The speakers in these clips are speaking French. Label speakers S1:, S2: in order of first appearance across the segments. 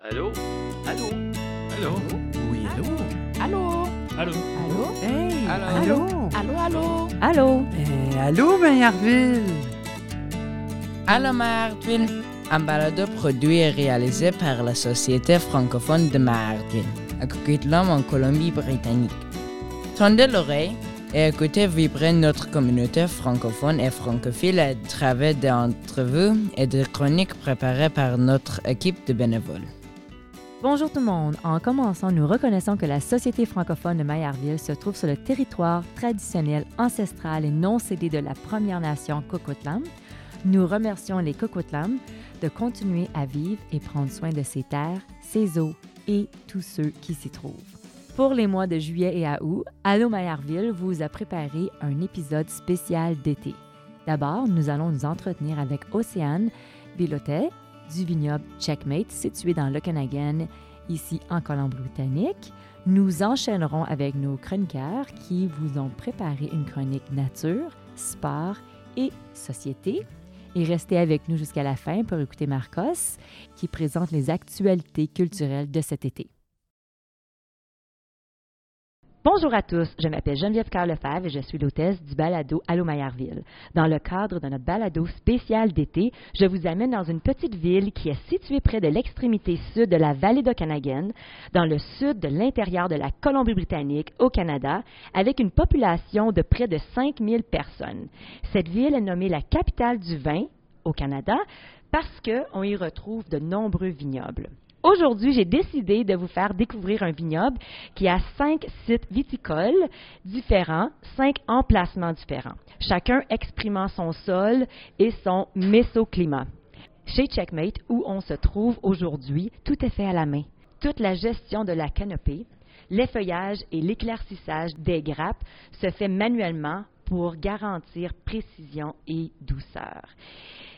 S1: Allô? Allô?
S2: Allô?
S3: Oui, allô?
S4: Allô?
S2: Allô?
S4: Allô?
S3: Hey!
S2: Allô?
S3: Allô?
S4: Allô, allô?
S3: Allô? Eh, allô, Maillardville?
S5: Allô Maillardville, un balado produit et réalisé par la Société francophone de Maillardville, à Coquitlam en Colombie-Britannique. Tendez l'oreille et écoutez vibrer notre communauté francophone et francophile à travers des entrevues et des chroniques préparées par notre équipe de bénévoles.
S6: Bonjour tout le monde. En commençant, nous reconnaissons que la Société francophone de Maillardville se trouve sur le territoire traditionnel, ancestral et non cédé de la Première Nation Coquitlam. Nous remercions les Coquitlam de continuer à vivre et prendre soin de ces terres, ses eaux et tous ceux qui s'y trouvent. Pour les mois de juillet et à août, Allo Maillardville vous a préparé un épisode spécial d'été. D'abord, nous allons nous entretenir avec Océane Bilotet du vignoble Checkmate situé dans l'Okanagan, ici en Colombie-Britannique. Nous enchaînerons avec nos chroniqueurs qui vous ont préparé une chronique nature, sport et société. Et restez avec nous jusqu'à la fin pour écouter Marcos qui présente les actualités culturelles de cet été. Bonjour à tous, je m'appelle Geneviève Carl Lefebvre et je suis l'hôtesse du balado Allô Maillardville. Dans le cadre de notre balado spécial d'été, je vous amène dans une petite ville qui est située près de l'extrémité sud de la vallée d'Okanagan, dans le sud de l'intérieur de la Colombie-Britannique, au Canada, avec une population de près de 5000 personnes. Cette ville est nommée la capitale du vin au Canada parce qu'on y retrouve de nombreux vignobles. Aujourd'hui, j'ai décidé de vous faire découvrir un vignoble qui a cinq sites viticoles différents, cinq emplacements différents, chacun exprimant son sol et son mésoclimat. Chez Checkmate, où on se trouve aujourd'hui, tout est fait à la main. Toute la gestion de la canopée, l'effeuillage et l'éclaircissage des grappes se fait manuellement pour garantir précision et douceur.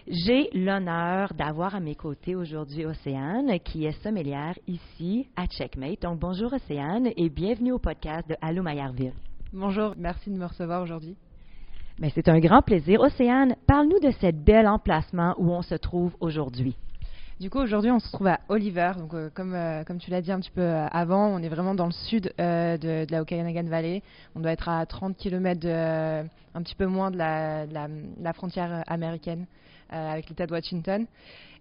S6: J'ai l'honneur d'avoir à mes côtés aujourd'hui Océane, qui est sommelière ici à Checkmate. Donc, bonjour Océane et bienvenue au podcast de Allô Maillardville.
S7: Bonjour, merci de me recevoir aujourd'hui.
S6: Mais c'est un grand plaisir. Océane, parle-nous de cet bel emplacement où on se trouve aujourd'hui.
S7: Du coup, aujourd'hui, on se trouve à Oliver. Donc, euh, comme, euh, comme tu l'as dit un petit peu euh, avant, on est vraiment dans le sud euh, de, de la Okanagan Valley. On doit être à 30 km, de, un petit peu moins de la, de la, de la frontière américaine avec l'État de Washington.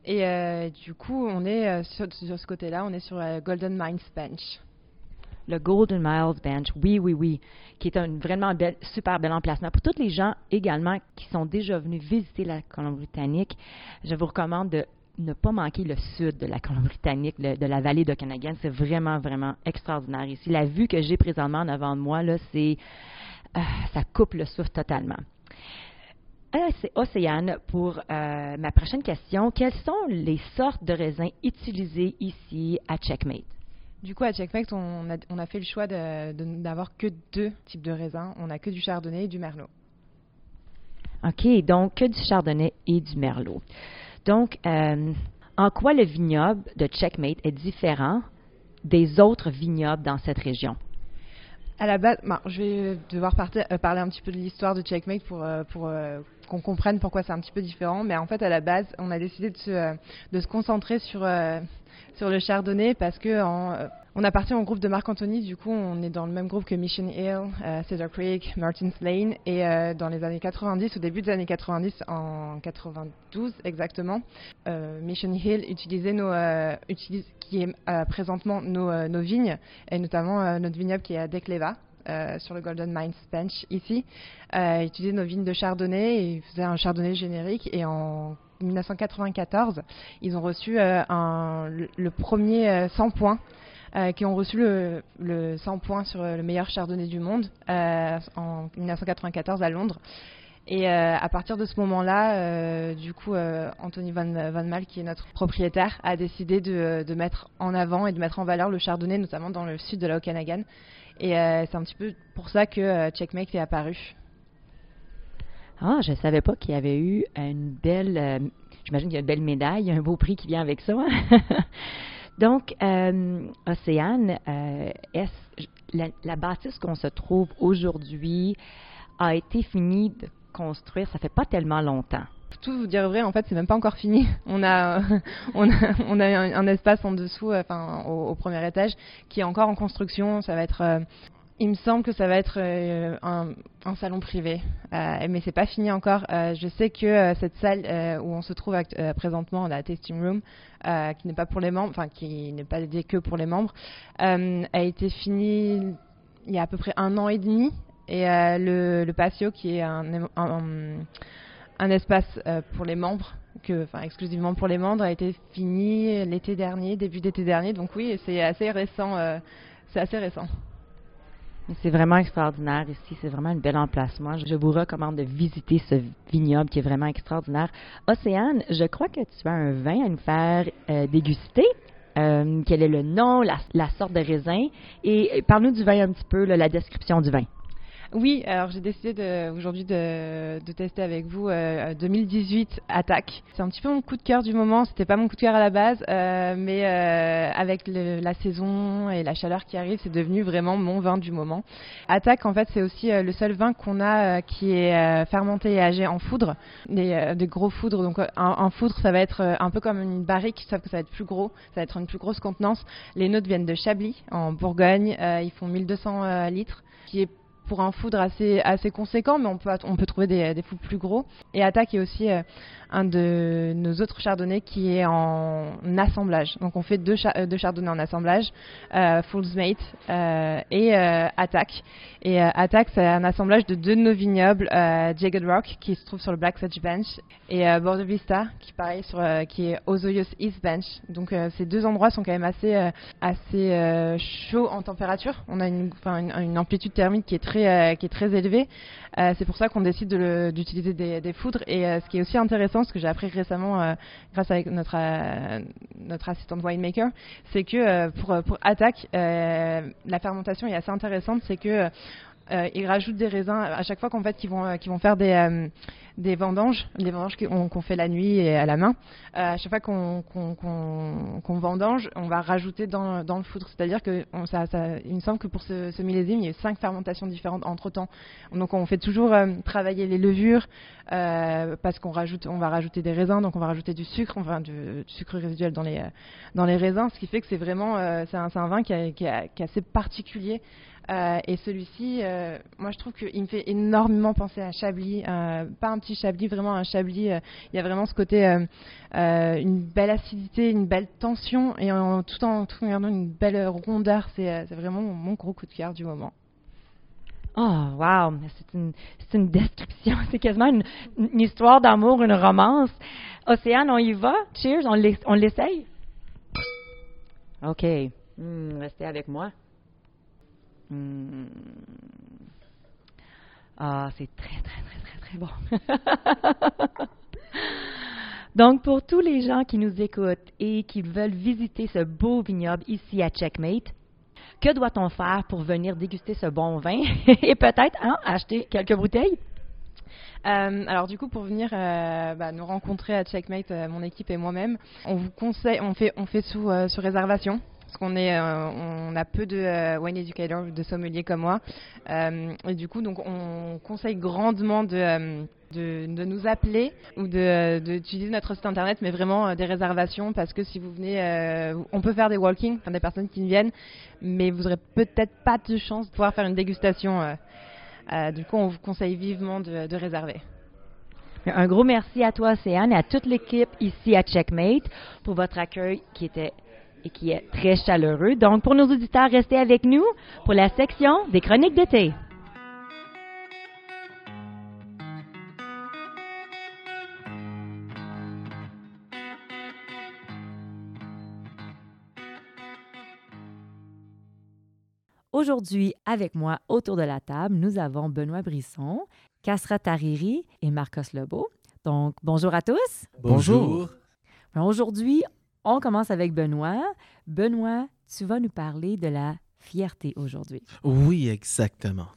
S7: Et euh, du coup, on est euh, sur, ce côté-là, on est sur la Golden Mines Bench.
S6: Le Golden Miles Bench, oui, oui, oui, qui est un vraiment super bel emplacement. Pour tous les gens également qui sont déjà venus visiter la Colombie-Britannique, je vous recommande de ne pas manquer le sud de la Colombie-Britannique, le- de la vallée d'Okanagan. C'est vraiment, vraiment extraordinaire ici. La vue que j'ai présentement en avant de moi, là, c'est, euh, ça coupe le souffle totalement. Océane pour euh, ma prochaine question. Quelles sont les sortes de raisins utilisés ici à Checkmate?
S7: Du coup, à Checkmate, on a, on a fait le choix de- de n'avoir que deux types de raisins. On n'a que du Chardonnay et du Merlot.
S6: OK, donc que du chardonnay et du merlot. Donc, euh, en quoi le vignoble de Checkmate est différent des autres vignobles dans cette région?
S7: À la base, ben, je vais devoir partir- euh, parler un petit peu de l'histoire de Checkmate pour, euh, pour euh, qu'on comprenne pourquoi c'est un petit peu différent. Mais en fait, à la base, on a décidé de se, euh, de se concentrer sur, euh, sur le chardonnay parce que en, euh, on appartient au groupe de Marc Anthony. Du coup, on est dans le même groupe que Mission Hill, Cedar Creek, Martins Lane. Et dans les années 90, au début des années 90, en 92 exactement, Mission Hill utilisait nos, utilise, qui est présentement nos, nos vignes, et notamment notre vignoble qui est à Decleva. Euh, sur le Golden Mines Bench ici, euh, utilisait nos vignes de chardonnay et ils faisaient un chardonnay générique et en 1994 ils ont reçu euh, le, premier euh, 100 points euh, qui ont reçu le, le 100 points sur le meilleur chardonnay du monde en 1994 à Londres. Et à partir de ce moment-là, du coup, Anthony Van, Van Mal, qui est notre propriétaire, a décidé de, de mettre en avant et de mettre en valeur le chardonnay, notamment dans le sud de la Okanagan. Et euh, c'est un petit peu pour ça que euh, Checkmate est apparu.
S6: Ah, je savais pas qu'il y avait eu une belle, euh, j'imagine qu'il y a une belle médaille, un beau prix qui vient avec ça. Donc, euh, Océane, est-ce- la, la bâtisse qu'on se trouve aujourd'hui a été finie de construire, ça fait pas tellement longtemps.
S7: Tout vous dire vrai, en fait, c'est même pas encore fini. On a, on a, on a un, espace en dessous, enfin, au, premier étage, qui est encore en construction. Ça va être il me semble que ça va être euh, un, salon privé, euh, mais c'est pas fini encore. Euh, je sais que euh, cette salle où on se trouve présentement, la tasting room, qui n'est pas pour les membres, enfin qui n'est pas dédiée que pour les membres, a été finie il y a à peu près un an et demi. Et le, patio, qui est un, un espace pour les membres, que, exclusivement pour les membres, a été fini l'été dernier, début d'été dernier. Donc oui, c'est assez récent. c'est assez récent.
S6: C'est vraiment extraordinaire ici. C'est vraiment un bel emplacement. Je vous recommande de visiter ce vignoble qui est vraiment extraordinaire. Océane, je crois que tu as un vin à nous faire euh, déguster. Euh, quel est le nom, la, sorte de raisin? Et parle-nous du vin un petit peu, la description du vin.
S7: Oui, alors j'ai décidé aujourd'hui de, tester avec vous 2018 euh, Attaque. C'est un petit peu mon coup de cœur du moment. C'était pas mon coup de cœur à la base, euh, mais euh, avec la saison et la chaleur qui arrive, c'est devenu vraiment mon vin du moment. Attaque, en fait, c'est aussi le seul vin qu'on a qui est fermenté et âgé en foudre, des, gros foudres. Donc un, foudre, ça va être un peu comme une barrique, sauf que ça va être plus gros, ça va être une plus grosse contenance. Les nôtres viennent de Chablis, en Bourgogne. ils font 1200 litres, pour un foudre assez, assez conséquent, mais on peut, on peut trouver des, des foudres plus gros. Et Attaque est aussi euh, un de nos autres chardonnays qui est en assemblage. Donc on fait deux, euh, deux chardonnays en assemblage, euh, Fool's Mate euh, et euh, Attack. Et euh, Attack, c'est un assemblage de deux de nos vignobles, Jagged Rock, qui se trouve sur le Black Sedge Bench, et Border Vista, qui pareil sur, qui est East Bench. Donc ces deux endroits sont quand même assez, chauds en température. On a une, amplitude thermique qui est très, qui est très élevée. c'est pour ça qu'on décide d'utiliser des, des, Et ce qui est aussi intéressant ce que j'ai appris récemment euh, grâce à notre, euh, notre assistante winemaker, c'est que euh, pour, pour Attack, la fermentation est assez intéressante, c'est que ils rajoutent des raisins à chaque fois qu'en fait qu'ils vont, qu'ils vont faire des des vendanges, des vendanges qu'on fait la nuit et à la main. Euh, à chaque fois qu'on vendange, on va rajouter dans, dans le foudre. C'est-à-dire que ça, ça, il me semble que pour ce, ce, millésime, il y a cinq fermentations différentes entre temps. Donc on fait toujours euh, travailler les levures euh, parce qu'on rajoute, on va rajouter des raisins, donc on va rajouter du sucre, enfin du, sucre résiduel dans les dans les raisins, ce qui fait que c'est vraiment c'est un, un, vin qui est assez particulier. Euh, et celui-ci, euh, moi je trouve qu'il me fait énormément penser à un Chablis, euh, pas un petit Chablis, vraiment un Chablis. Il y a vraiment ce côté, une belle acidité, une belle tension, et en, tout en tout en une belle rondeur. C'est vraiment mon, gros coup de cœur du moment.
S6: Oh, wow! C'est une, une, description, c'est quasiment une, une histoire d'amour, une romance. Océane, on y va? Cheers, on l'essaye? OK. Hmm, restez avec moi. Hmm. Ah, c'est très, très, très, très, très bon. Donc, pour tous les gens qui nous écoutent et qui veulent visiter ce beau vignoble ici à Checkmate, que doit-on faire pour venir déguster ce bon vin et peut-être acheter quelques bouteilles?
S7: Euh, alors du coup, pour venir euh, bah, nous rencontrer à Checkmate, euh, mon équipe et moi-même, on vous conseille, on fait, on fait sous réservation parce qu'on euh, a peu de euh, wine educators, de sommeliers comme moi, euh, et du coup, donc, on conseille grandement de nous appeler ou d'utiliser notre site internet, mais vraiment des réservations parce que si vous venez, on peut faire des walking, enfin des personnes qui viennent, mais vous n'aurez peut-être pas de chance de pouvoir faire une dégustation. du coup, on vous conseille vivement de, de réserver.
S6: Un gros merci à toi, Océane, et à toute l'équipe ici à Checkmate pour votre accueil qui était et qui est très chaleureux. Donc, pour nos auditeurs, restez avec nous pour la section des chroniques d'été. Aujourd'hui, avec moi autour de la table, nous avons Benoît Brisson, Kasra Tariri et Marcos Lebeau. Donc, bonjour à tous.
S3: Bonjour.
S6: Aujourd'hui, on commence avec Benoît. Benoît, tu vas nous parler de la fierté aujourd'hui.
S3: Oui, exactement.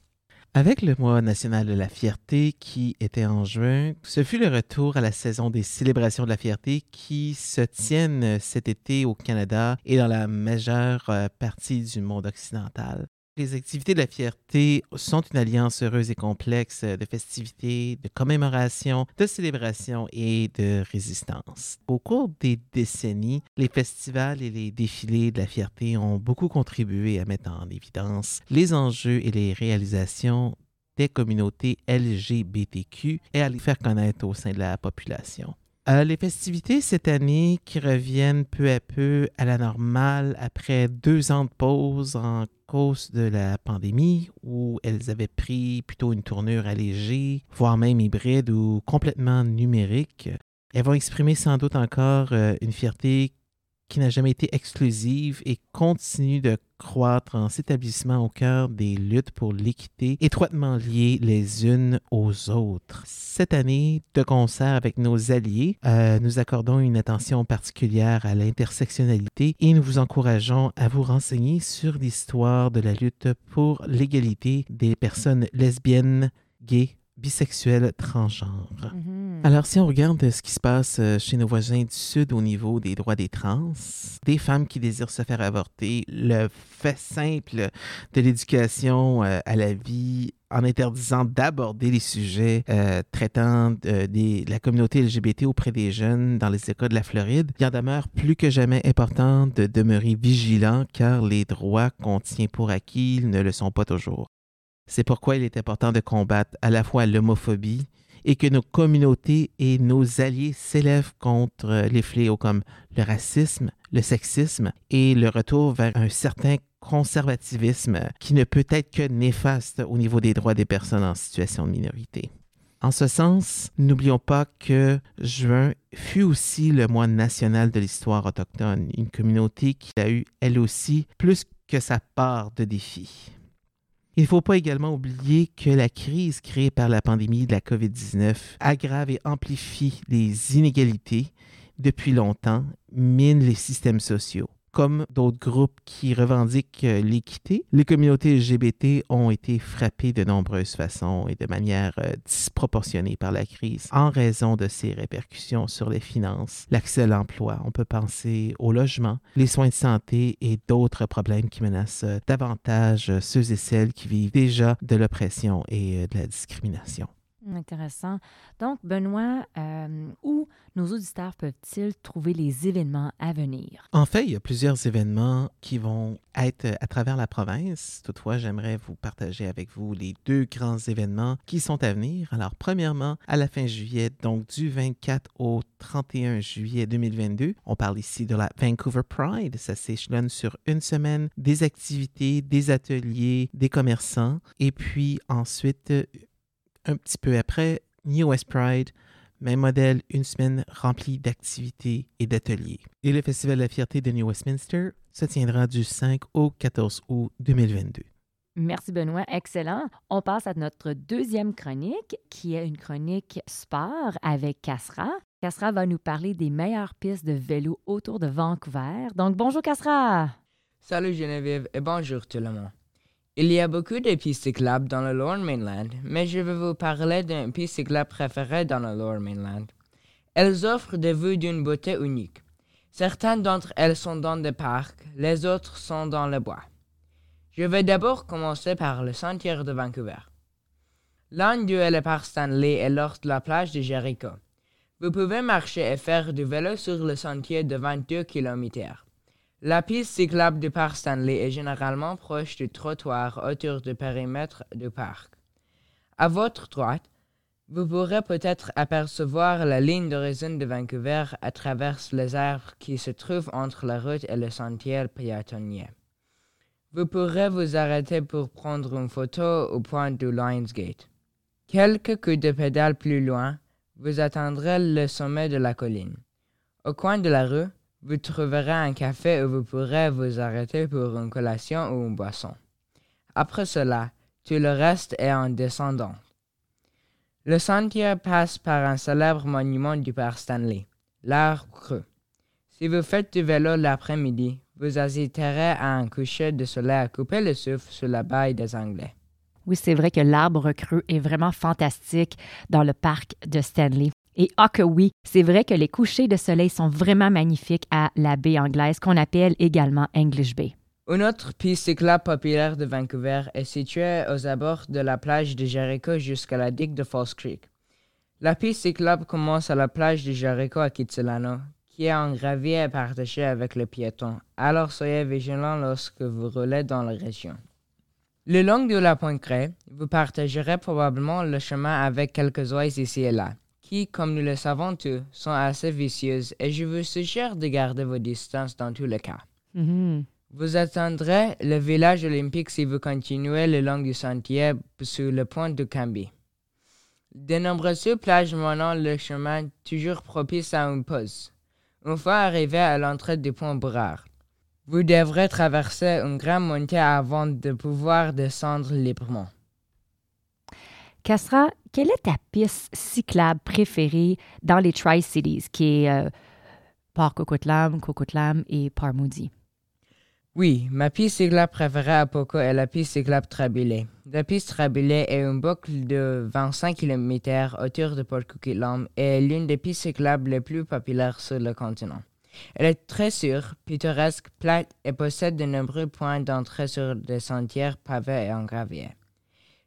S3: Avec le mois national de la fierté qui était en juin, ce fut le retour à la saison des célébrations de la fierté qui se tiennent cet été au Canada et dans la majeure euh, partie du monde occidental. Les activités de la fierté sont une alliance heureuse et complexe de festivités, de commémorations, de célébrations et de résistance. Au cours des décennies, les festivals et les défilés de la fierté ont beaucoup contribué à mettre en évidence les enjeux et les réalisations des communautés LGBTQ et à les faire connaître au sein de la population. Euh, les festivités cette année qui reviennent peu à peu à la normale après deux ans de pause en de la pandémie où elles avaient pris plutôt une tournure allégée, voire même hybride ou complètement numérique. Elles vont exprimer sans doute encore euh, une fierté qui n'a jamais été exclusive et continue de croître en s'établissant au cœur des luttes pour l'équité étroitement liées les unes aux autres. Cette année, de concert avec nos alliés, euh, nous accordons une attention particulière à l'intersectionnalité et nous vous encourageons à vous renseigner sur l'histoire de la lutte pour l'égalité des personnes lesbiennes, gays, bisexuels, transgenres. Alors, si on regarde ce qui se passe euh, chez nos voisins du Sud au niveau des droits des trans, des femmes qui désirent se faire avorter, le fait simple de l'éducation euh, à la vie en interdisant d'aborder les sujets euh, traitant de, la communauté LGBT auprès des jeunes dans les écoles de la Floride, il en demeure plus que jamais important de demeurer vigilant car les droits qu'on tient pour acquis ne le sont pas toujours. C'est pourquoi il est important de combattre à la fois l'homophobie, et que nos communautés et nos alliés s'élèvent contre les fléaux comme le racisme, le sexisme et le retour vers un certain conservatisme qui ne peut être que néfaste au niveau des droits des personnes en situation de minorité. En ce sens, n'oublions pas que juin fut aussi le mois national de l'histoire autochtone, une communauté qui a eu, elle aussi, plus que sa part de défis. Il ne faut pas également oublier que la crise créée par la pandémie de la COVID-19 aggrave et amplifie les inégalités. Depuis longtemps, mine les systèmes sociaux comme d'autres groupes qui revendiquent euh, l'équité, les communautés LGBT ont été frappées de nombreuses façons et de manière euh, disproportionnée par la crise en raison de ses répercussions sur les finances, l'accès à l'emploi. On peut penser au logement, les soins de santé et d'autres problèmes qui menacent euh, davantage ceux et celles qui vivent déjà de l'oppression et de la discrimination.
S6: Intéressant. Donc, Benoît, euh, où nos auditeurs peuvent-ils trouver les événements à venir?
S3: En fait, il y a plusieurs événements qui vont être à travers la province. Toutefois, j'aimerais vous partager avec vous les deux grands événements qui sont à venir. Alors, premièrement, à la fin juillet, donc du 24 au 31 juillet 2022, on parle ici de la Vancouver Pride. Ça s'échelonne sur une semaine, des activités, des ateliers, des commerçants. Et puis ensuite, un petit peu après, New West Pride, même modèle, une semaine remplie d'activités et d'ateliers. Et le Festival de la fierté de New Westminster se tiendra du 5 au 14 août 2022.
S6: Merci Benoît, excellent. On passe à notre deuxième chronique, qui est une chronique sport avec Casra. Casra va nous parler des meilleures pistes de vélo autour de Vancouver. Donc bonjour Casra.
S5: Salut Geneviève et bonjour tout le monde. Il y a beaucoup de pistes cyclables dans le Lower Mainland, mais je vais vous parler d'une piste cyclable préférée dans le Lower Mainland. Elles offrent des vues d'une beauté unique. Certaines d'entre elles sont dans des parcs, les autres sont dans le bois. Je vais d'abord commencer par le sentier de Vancouver. L'un d'eux est le parc Stanley et de la plage de Jericho. Vous pouvez marcher et faire du vélo sur le sentier de 22 km. La piste cyclable du parc Stanley est généralement proche du trottoir autour du périmètre du parc. À votre droite, vous pourrez peut-être apercevoir la ligne d'horizon de Vancouver à travers les arbres qui se trouvent entre la route et le sentier piétonnier. Vous pourrez vous arrêter pour prendre une photo au point du Lionsgate. Quelques coups de pédale plus loin, vous atteindrez le sommet de la colline. Au coin de la rue, vous trouverez un café où vous pourrez vous arrêter pour une collation ou une boisson. Après cela, tout le reste est en descendant. Le sentier passe par un célèbre monument du père Stanley, l'arbre creux. Si vous faites du vélo l'après-midi, vous hésiterez à un coucher de soleil à couper le souffle sur la baille des Anglais.
S6: Oui, c'est vrai que l'arbre creux est vraiment fantastique dans le parc de Stanley. Et ah que oui, c'est vrai que les couchers de soleil sont vraiment magnifiques à la baie anglaise qu'on appelle également English Bay.
S5: Une autre piste cyclable populaire de Vancouver est située aux abords de la plage de Jericho jusqu'à la digue de Falls Creek. La piste cyclable commence à la plage de Jericho à Kitsilano, qui est en gravier partagé avec le piéton, alors soyez vigilants lorsque vous roulez dans la région. Le long de la pointe vous partagerez probablement le chemin avec quelques oies ici et là, qui, comme nous le savons tous, sont assez vicieuses et je vous suggère de garder vos distances dans tous les cas.
S6: Mhm.
S5: Vous atteindrez le village olympique si vous continuez le long du sentier sous le pont de Camby. De nombreuses plages menant le chemin toujours propice à une pause. Une fois arrivé à l'entrée du pont Bourard, vous devrez traverser une grande montée avant de pouvoir descendre librement.
S6: Cassera, quelle est ta piste cyclable préférée dans les Tri-Cities, qui est euh, Port Coquitlam et Port Moody?
S5: Oui, ma piste cyclable préférée à Poco est la piste cyclable Trabilé. La piste Trabilé est une boucle de 25 km autour de Port Coquitlam et est l'une des pistes cyclables les plus populaires sur le continent. Elle est très sûre, pittoresque, plate et possède de nombreux points d'entrée sur des sentiers pavés et en gravier.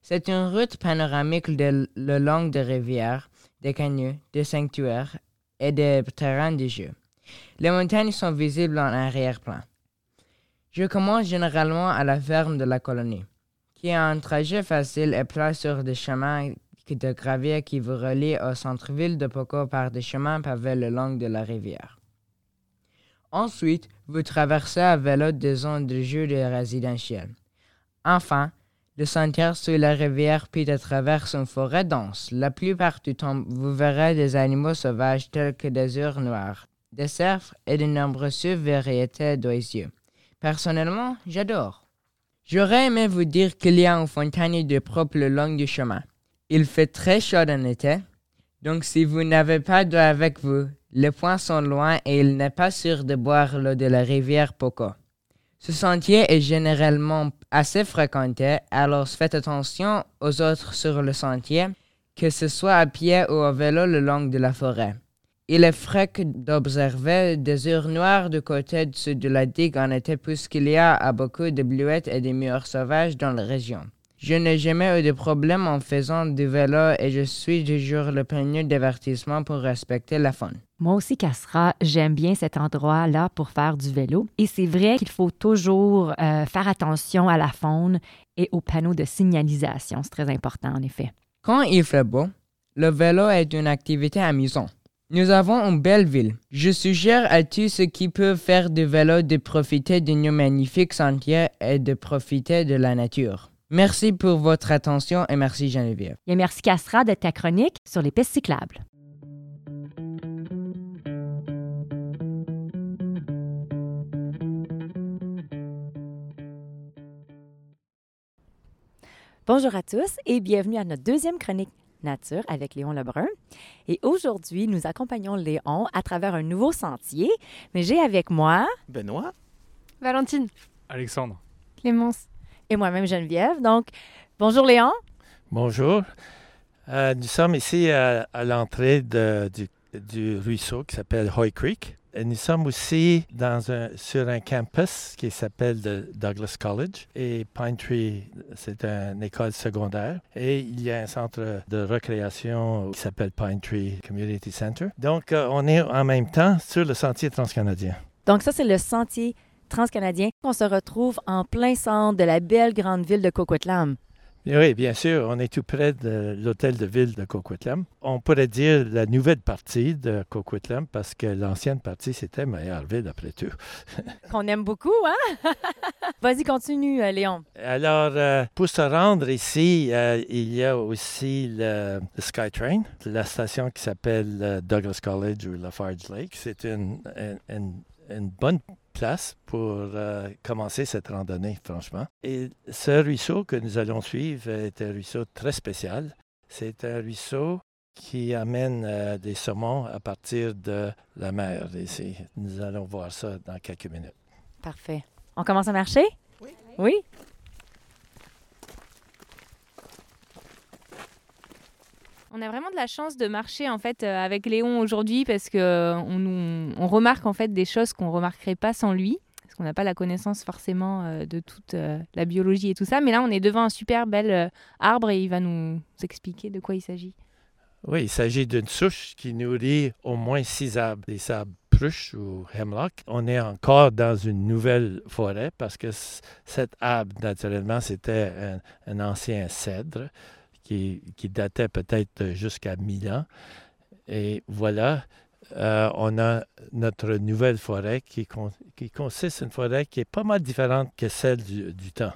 S5: C'est une route panoramique de, le long des rivières, des canyons, des sanctuaires et des terrains de jeu. Les montagnes sont visibles en arrière-plan. Je commence généralement à la ferme de la colonie, qui a un trajet facile et plat sur des chemins de gravier qui vous relient au centre-ville de Poco par des chemins pavés le long de la rivière. Ensuite, vous traversez à vélo des zones de jeu de résidentiel. Enfin, le sentier sur la rivière puis à travers une forêt dense. La plupart du temps, vous verrez des animaux sauvages tels que des ours noirs, des cerfs et de nombreuses variétés d'oiseaux. Personnellement, j'adore. J'aurais aimé vous dire qu'il y a une fontaine de propre le long du chemin. Il fait très chaud en été, donc si vous n'avez pas d'eau avec vous, les points sont loin et il n'est pas sûr de boire l'eau de la rivière Poco. Ce sentier est généralement assez fréquenté, alors faites attention aux autres sur le sentier, que ce soit à pied ou à vélo le long de la forêt. Il est fréquent d'observer des heures noires du côté sud de la digue en été puisqu'il y a beaucoup de bleuettes et de murs sauvages dans la région. Je n'ai jamais eu de problème en faisant du vélo et je suis toujours le premier d'avertissement pour respecter la faune.
S6: Moi aussi, Cassera, j'aime bien cet endroit-là pour faire du vélo. Et c'est vrai qu'il faut toujours euh, faire attention à la faune et aux panneaux de signalisation. C'est très important, en effet.
S5: Quand il fait beau, le vélo est une activité amusante. Nous avons une belle ville. Je suggère à tous ceux qui peuvent faire du vélo de profiter de nos magnifiques sentiers et de profiter de la nature. Merci pour votre attention et merci Geneviève.
S6: Et merci, Cassera, de ta chronique sur les pistes cyclables. Bonjour à tous et bienvenue à notre deuxième chronique nature avec Léon Lebrun. Et aujourd'hui, nous accompagnons Léon à travers un nouveau sentier. Mais j'ai avec moi
S3: Benoît?
S1: Valentine,
S2: Alexandre.
S1: Clémence.
S6: et moi-même Geneviève. Donc, bonjour Léon.
S4: Bonjour. Euh, nous sommes ici à, à l'entrée du, du ruisseau qui s'appelle Hoy Creek. Nous sommes aussi sur un campus qui s'appelle le Douglas College. Et Pine Tree, c'est une école secondaire. Et il y a un centre de récréation qui s'appelle Pine Tree Community Center. Donc, euh, on est en même temps sur le sentier transcanadien.
S6: Donc, ça, c'est le sentier transcanadien. On se retrouve en plein centre de la belle grande ville de Coquitlam.
S4: Oui, bien sûr, on est tout près de l'hôtel de ville de Coquitlam. On pourrait dire la nouvelle partie de Coquitlam parce que l'ancienne partie, c'était Maillardville après tout.
S6: Qu'on aime beaucoup, hein? Vas-y, continue, euh, Léon.
S4: Alors, euh, pour se rendre ici, euh, il y a aussi le, le SkyTrain, la station qui s'appelle Douglas College ou Lafarge Lake. C'est une, une- une- une bonne place pour euh, commencer cette randonnée, franchement. Et ce ruisseau que nous allons suivre est un ruisseau très spécial. C'est un ruisseau qui amène euh, des saumons à partir de la mer ici. Nous allons voir ça dans quelques minutes.
S6: Parfait. On commence à marcher?
S3: Oui.
S6: Oui?
S1: On a vraiment de la chance de marcher en fait euh, avec Léon aujourd'hui parce que euh, on, remarque en fait des choses qu'on remarquerait pas sans lui. Parce qu'on n'a pas la connaissance forcément euh, de toute la biologie et tout ça. Mais là, on est devant un super bel arbre et il va nous expliquer de quoi il s'agit.
S4: Oui, il s'agit d'une souche qui nourrit au moins six arbres, des arbres pruches ou hemlock. On est encore dans une nouvelle forêt parce que cet arbre, naturellement, c'était un ancien cèdre qui, datait peut-être jusqu'à 1000 ans. Et voilà, euh, on a notre nouvelle forêt qui, con- qui consiste en une forêt qui est pas mal différente que celle du temps.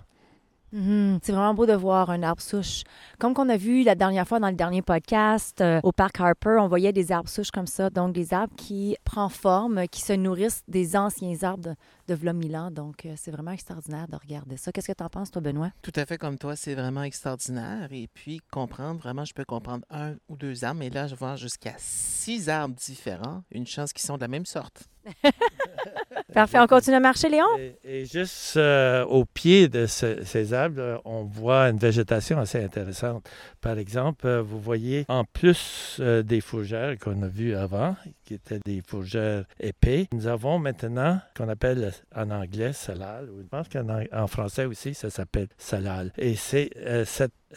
S2: Mhm. C'est vraiment beau de voir un arbre souche. Comme qu'on a vu la dernière fois dans le dernier podcast euh, au parc Harper, on voyait des arbres souches comme ça, donc des arbres qui prennent forme, qui se nourrissent des anciens arbres de, de. Donc euh, c'est vraiment extraordinaire de regarder ça. Qu'est-ce que tu en penses, toi, Benoît?
S3: Tout à fait comme toi, c'est vraiment extraordinaire. Et puis, comprendre, vraiment, je peux comprendre un ou deux arbres, mais là, je vois jusqu'à six arbres différents. Une chance qu'ils sont de la même sorte.
S2: Parfait, on continue à marcher, Léon?
S4: Et, juste euh, au pied de ce- ces arbres, euh, on voit une végétation assez intéressante. Par exemple, euh, vous voyez, en plus des fougères qu'on a vues avant, qui étaient des fougères épais, nous avons maintenant qu'on appelle en anglais salal, ou je pense qu'en français aussi, ça s'appelle salal. Et c'est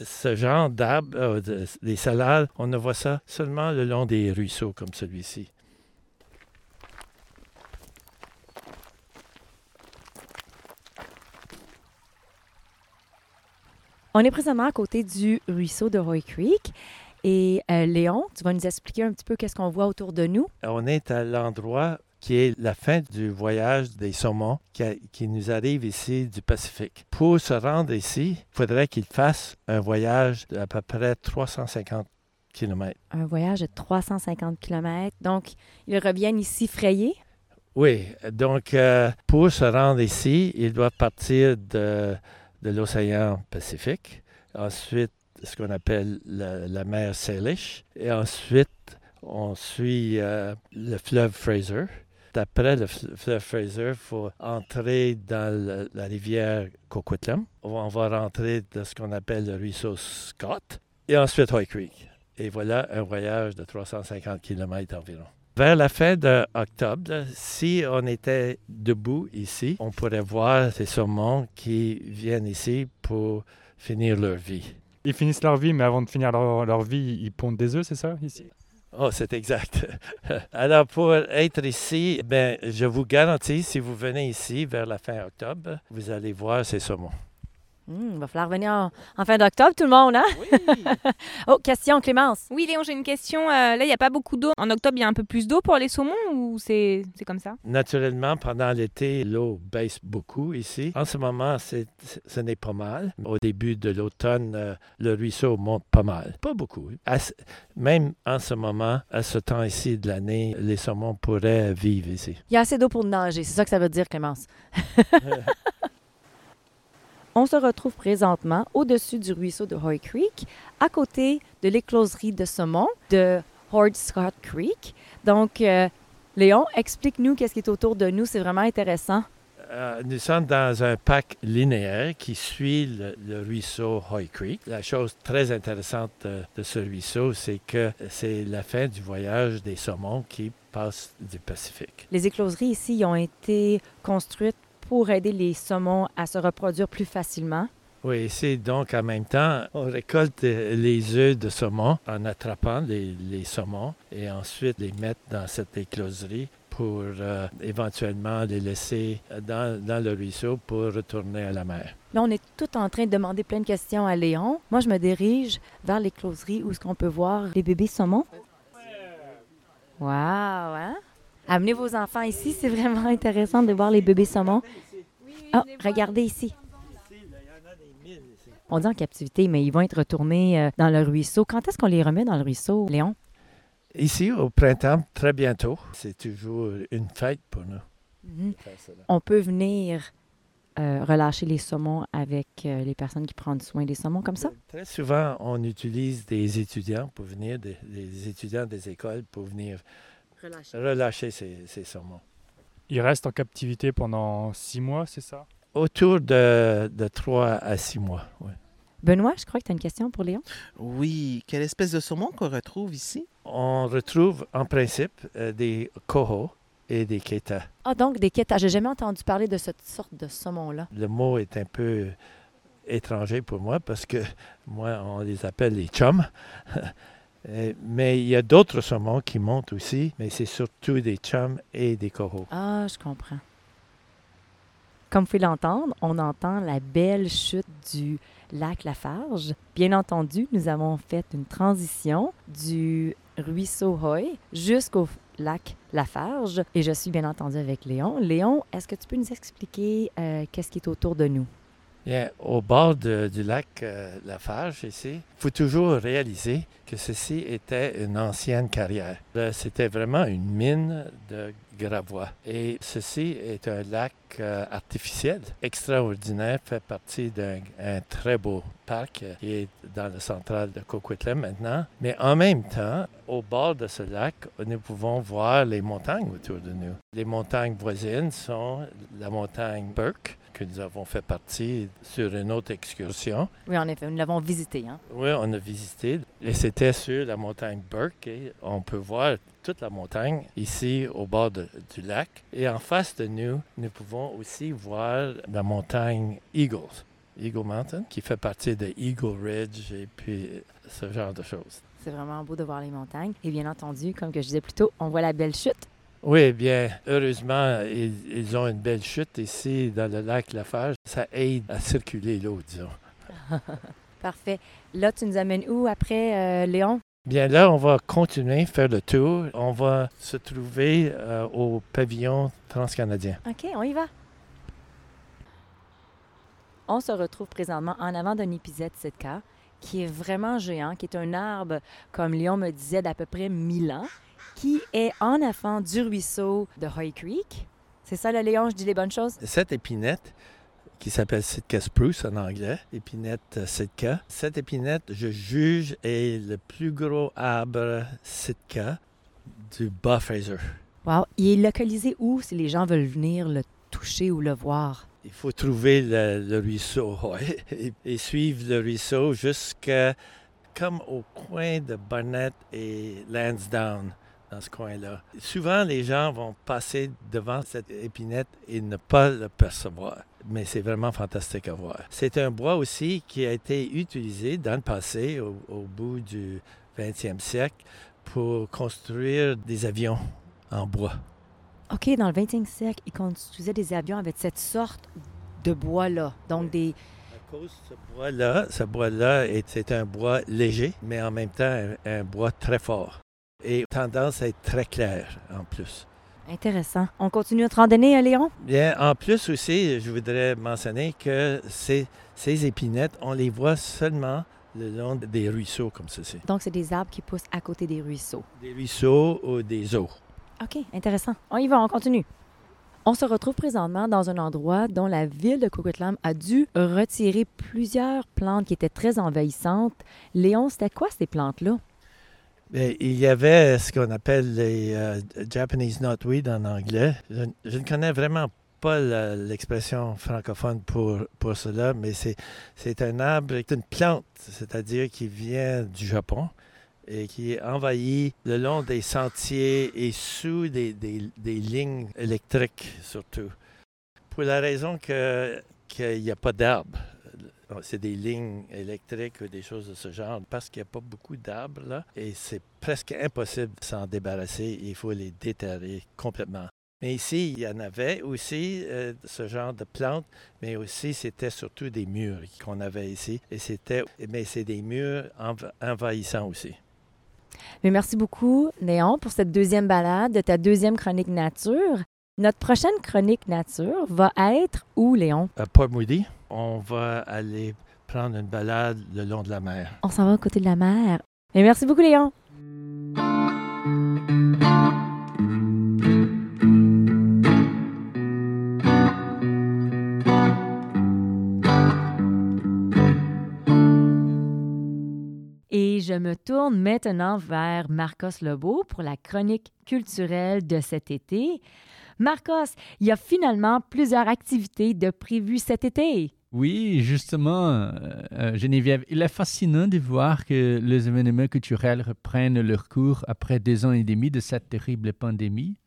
S4: ce genre d'arbres, de- des salals, on ne voit ça seulement le long des ruisseaux comme celui-ci.
S2: On est présentement à côté du ruisseau de Roy Creek. Et euh, Léon, tu vas nous expliquer un petit peu qu'est-ce qu'on voit autour de nous.
S4: On est à l'endroit qui est la fin du voyage des saumons qui, a- qui nous arrive ici du Pacifique. Pour se rendre ici, il faudrait qu'ils fassent un voyage d'à peu près 350 km.
S2: Un voyage de 350 km. Donc, ils reviennent ici frayés?
S4: Oui, donc euh, pour se rendre ici, ils doivent partir de, de l'océan Pacifique, ensuite ce qu'on appelle la, mer Salish, et ensuite on suit euh, le fleuve Fraser. Après le fl- fleuve Fraser, il faut entrer dans la rivière Coquitlam. On va rentrer dans ce qu'on appelle le ruisseau Scott, et ensuite Hoy Creek. Et voilà un voyage de 350 km environ. Vers la fin d'octobre, si on était debout ici, on pourrait voir ces saumons qui viennent ici pour finir leur vie.
S8: Ils finissent leur vie, mais avant de finir leur, leur vie, ils pondent des œufs, c'est ça, ici?
S4: Oh, c'est exact. Alors, pour être ici, ben, je vous garantis, si vous venez ici vers la fin octobre, vous allez voir ces saumons.
S2: Hmm, il va falloir venir en, en fin d'octobre, tout le monde, hein? oh, question, Clémence.
S1: Oui, Léon, j'ai une question. Euh, là, il n'y a pas beaucoup d'eau. En octobre, il y a un peu plus d'eau pour les saumons ou c'est comme ça?
S4: Naturellement, pendant l'été, l'eau baisse beaucoup ici. En ce moment, c'est- ce n'est pas mal. Au début de l'automne, euh, le ruisseau monte pas mal. Pas beaucoup. À même en ce moment, à ce temps-ci de l'année, les saumons pourraient vivre ici.
S2: Il y a assez d'eau pour nager, c'est ça que ça veut dire, Clémence. On se retrouve présentement au-dessus du ruisseau de Hoy Creek, à côté de l'écloserie de saumon de Horde Scott Creek. Donc, euh, Léon, explique-nous qu'est-ce qui est autour de nous, c'est vraiment intéressant.
S4: Euh, nous sommes dans un parc linéaire qui suit le, le ruisseau Hoy Creek. La chose très intéressante de, de ce ruisseau, c'est que c'est la fin du voyage des saumons qui passent du Pacifique.
S2: Les écloseries ici ont été construites pour aider les saumons à se reproduire plus facilement.
S4: Oui, c'est donc en même temps, on récolte euh, les œufs de saumon en attrapant les, les saumons et ensuite les mettre dans cette écloserie pour euh, éventuellement les laisser euh, dans, dans le ruisseau pour retourner à la mer.
S2: Là, on est tout en train de demander plein de questions à Léon. Moi, je me dirige vers l'écloserie où est-ce qu'on peut voir les bébés saumons. Wow, hein? Amenez vos enfants ici, c'est vraiment intéressant de voir les bébés saumons. Ah, regardez ici. On dit en captivité, mais ils vont être retournés euh, dans le ruisseau. Quand est-ce qu'on les remet dans le ruisseau, Léon?
S4: Ici, au printemps, très bientôt, c'est toujours une fête pour nous.
S2: Mhm. On peut venir euh, relâcher les saumons avec euh, les personnes qui prennent soin des saumons comme ça?
S4: Très souvent, on utilise des étudiants pour venir, des, des étudiants des écoles pour venir relâcher ces, ces saumons.
S8: Ils restent en captivité pendant six mois, c'est ça?
S4: Autour de, de 3 à 6 mois. ouais.
S2: Benoît, je crois que tu as une question pour Léon.
S3: Oui, quelle espèce de saumon qu'on retrouve ici?
S4: On retrouve en principe euh, des coho et des ketas.
S2: Ah, donc des ketas. J'ai jamais entendu parler de cette sorte de saumon-là.
S4: Le mot est un peu étranger pour moi parce que moi, on les appelle les chums. Euh, mais il y a d'autres saumons qui montent aussi, mais c'est surtout des chums et des coraux.
S2: Ah, je comprends. Comme vous pouvez l'entendre, on entend la belle chute du lac Lafarge. Bien entendu, nous avons fait une transition du ruisseau Hoy jusqu'au lac Lafarge et je suis bien entendu avec Léon. Léon, est-ce que tu peux nous expliquer euh, qu'est-ce qui est autour de nous?
S4: Bien, au bord du lac euh, Lafarge, ici, il faut toujours réaliser que ceci était une ancienne carrière. C'était vraiment une mine de gravois. Et ceci est un lac euh, artificiel, extraordinaire, fait partie d'un un très beau parc euh, qui est dans le central de Coquitlam maintenant. Mais en même temps, au bord de ce lac, nous pouvons voir les montagnes autour de nous. Les montagnes voisines sont la montagne Burke, que nous avons fait partie sur une autre excursion.
S2: Oui, en effet, nous l'avons visité. Hein?
S4: Oui, on a visité et c'était sur la montagne Burke et on peut voir toute la montagne ici au bord de- du lac. Et en face de nous, nous pouvons aussi voir la montagne Eagles, Eagle Mountain, qui fait partie de Eagle Ridge et puis ce genre de choses.
S2: C'est vraiment beau de voir les montagnes. Et bien entendu, comme que je disais plus tôt, on voit la belle chute.
S4: Oui, bien, heureusement, ils, ils ont une belle chute ici dans le lac Lafarge. Ça aide à circuler l'eau, disons.
S2: Parfait. Là, tu nous amènes où après, euh, Léon?
S4: Bien là, on va continuer, faire le tour. On va se trouver euh, au pavillon transcanadien.
S2: OK, on y va. On se retrouve présentement en avant d'un épisode 7K qui est vraiment géant, qui est un arbre, comme Léon me disait, d'à peu près 1000 ans, qui est en avant du ruisseau de Hoy Creek. C'est ça, là, Léon, je dis les bonnes choses?
S4: Cette épinette, qui s'appelle Sitka Spruce en anglais, épinette Sitka, cette épinette, je juge, est le plus gros arbre Sitka du Bas Fraser.
S2: Wow. Il est localisé où si les gens veulent venir le toucher ou le voir?
S4: Il faut trouver le, le ruisseau ouais, et, et suivre le ruisseau jusqu'à comme au coin de Barnett et Lansdowne, dans ce coin-là. Souvent, les gens vont passer devant cette épinette et ne pas le percevoir. Mais c'est vraiment fantastique à voir. C'est un bois aussi qui a été utilisé dans le passé, au, au bout du 20e siècle, pour construire des avions en bois.
S2: OK, dans le 20e siècle, ils construisaient des avions avec cette sorte de bois-là. Donc, des,
S4: À cause de ce bois-là, ce bois-là, est- c'est un bois léger, mais en même temps un, un bois très fort. Et tendance à être très clair en plus.
S2: Intéressant. On continue notre randonnée, euh, Léon?
S4: Bien, en plus aussi, je voudrais mentionner que ces, ces épinettes, on les voit seulement le long des ruisseaux comme ceci.
S2: Donc, c'est des arbres qui poussent à côté des ruisseaux.
S4: Des ruisseaux ou des eaux.
S2: OK, intéressant. On y va, on continue. On se retrouve présentement dans un endroit dont la ville de Coquitlam a dû retirer plusieurs plantes qui étaient très envahissantes. Léon, c'était quoi ces plantes-là?
S4: Bien, il y avait ce qu'on appelle les euh, Japanese knotweed en anglais. Je, ne connais vraiment pas l'expression francophone pour, pour cela, mais c'est, un arbre, c'est une plante, c'est-à-dire qui vient du Japon et qui envahit le long des sentiers et sous des, des- lignes électriques surtout. Pour la raison qu'il n'y a pas d'arbres. C'est des lignes électriques ou des choses de ce genre parce qu'il n'y a pas beaucoup d'arbres là et c'est presque impossible de s'en débarrasser. Il faut les déterrer complètement. Mais ici, il y en avait aussi euh, ce genre de plantes, mais aussi c'était surtout des murs qu'on avait ici. Et c'était, mais c'est des murs env- envahissants aussi.
S2: Mais merci beaucoup, Léon, pour cette deuxième balade de ta deuxième chronique nature. Notre prochaine chronique nature va être où, Léon?
S4: À Port Moody, on va aller prendre une balade le long de la mer.
S2: On s'en va aux côtés de la mer. Mais merci beaucoup, Léon. Et je me tourne maintenant vers Marcos Lebeau pour la chronique culturelle de cet été. Marcos, il y a finalement plusieurs activités de prévues cet été.
S9: Oui, justement, euh, euh, Geneviève, il est fascinant de voir que les événements culturels reprennent leur cours après deux ans et demi de cette terrible pandémie.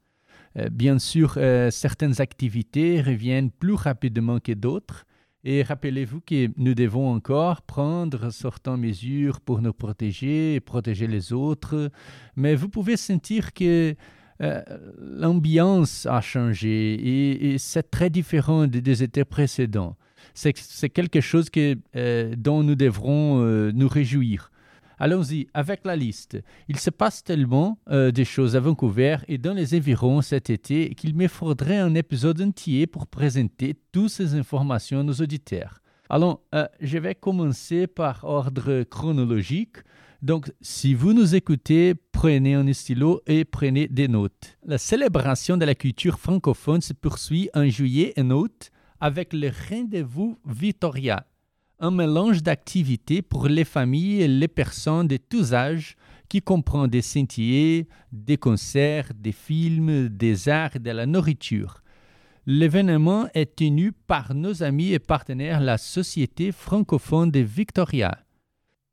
S9: Euh, bien sûr, certaines activités reviennent plus rapidement que d'autres. Et rappelez-vous que nous devons encore prendre certaines mesures pour nous protéger et protéger les autres. Mais vous pouvez sentir que l'ambiance a changé et, et c'est très différent des, des étés précédents. C'est quelque chose que, euh, dont nous devrons euh, nous réjouir. Allons-y avec la liste. Il se passe tellement euh, des choses à Vancouver et dans les environs cet été qu'il me faudrait un épisode entier pour présenter toutes ces informations à nos auditeurs. Alors, euh, je vais commencer par ordre chronologique. Donc, si vous nous écoutez, prenez un stylo et prenez des notes. La célébration de la culture francophone se poursuit en juillet et en août avec le rendez-vous Victoria, un mélange d'activités pour les familles et les personnes de tous âges qui comprend des sentiers, des concerts, des films, des arts de la nourriture. L'événement est tenu par nos amis et partenaires la Société francophone de Victoria.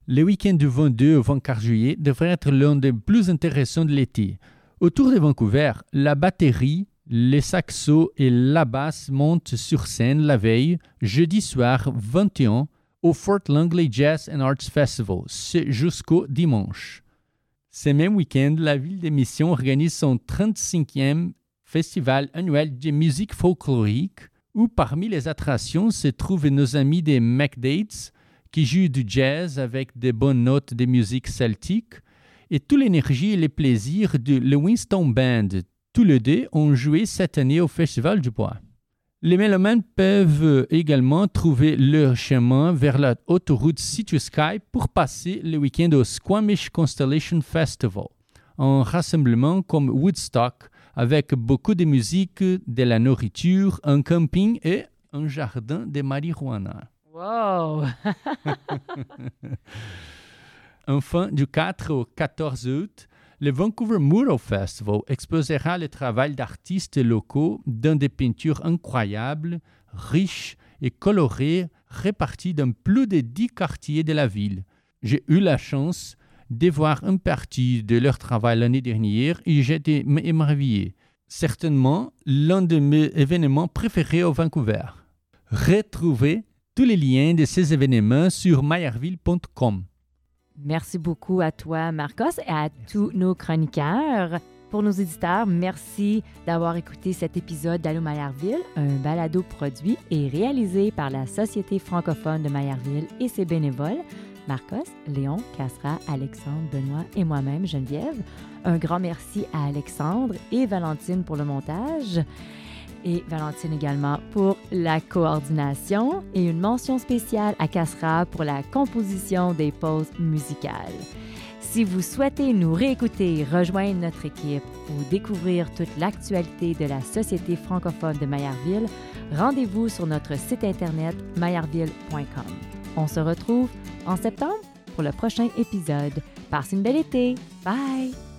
S9: Le week-end du 22 au 24 juillet devrait être l'un des plus intéressants de l'été. Autour de Vancouver, la batterie, les saxos et la basse montent sur scène la veille, jeudi soir 21, au Fort Langley Jazz and Arts Festival, jusqu'au dimanche. Ce même week-end, la ville de Mission organise son 35e festival annuel de musique folklorique, où parmi les attractions se trouvent nos amis des MacDates, qui jouent du jazz avec des bonnes notes de musique celtique, et toute l'énergie et les plaisirs de le Winston Band. Tous les deux ont joué cette année au Festival du Bois. Les mélomanes peuvent également trouver leur chemin vers la autoroute Citrus Sky pour passer le week-end au Squamish Constellation Festival, un rassemblement comme Woodstock avec beaucoup de musique, de la nourriture, un camping et un jardin de marijuana.
S10: Wow!
S9: Enfin, du 4 au 14 août, le Vancouver Mural Festival exposera le travail d'artistes locaux dans des peintures incroyables, riches et colorées réparties dans plus de 10 quartiers de la ville. J'ai eu la chance de voir une partie de leur travail l'année dernière et j'étais émerveillé. Certainement l'un de mes événements préférés au Vancouver. Retrouvez tous les liens de ces événements sur mayerville.com.
S2: Merci beaucoup à toi, Marcos, et à tous nos chroniqueurs. Pour nos éditeurs, merci d'avoir écouté cet épisode d'Allo Maillardville, un balado produit et réalisé par la Société francophone de Maillardville et ses bénévoles, Marcos, Léon, Cassera, Alexandre, Benoît et moi-même, Geneviève. Un grand merci à Alexandre et Valentine pour le montage et Valentine également pour la coordination et une mention spéciale à Cassera pour la composition des pauses musicales. Si vous souhaitez nous réécouter, rejoindre notre équipe ou découvrir toute l'actualité de la Société francophone de Maillardville, rendez-vous sur notre site internet maillardville.com. On se retrouve en septembre pour le prochain épisode. Passe une belle été. Bye!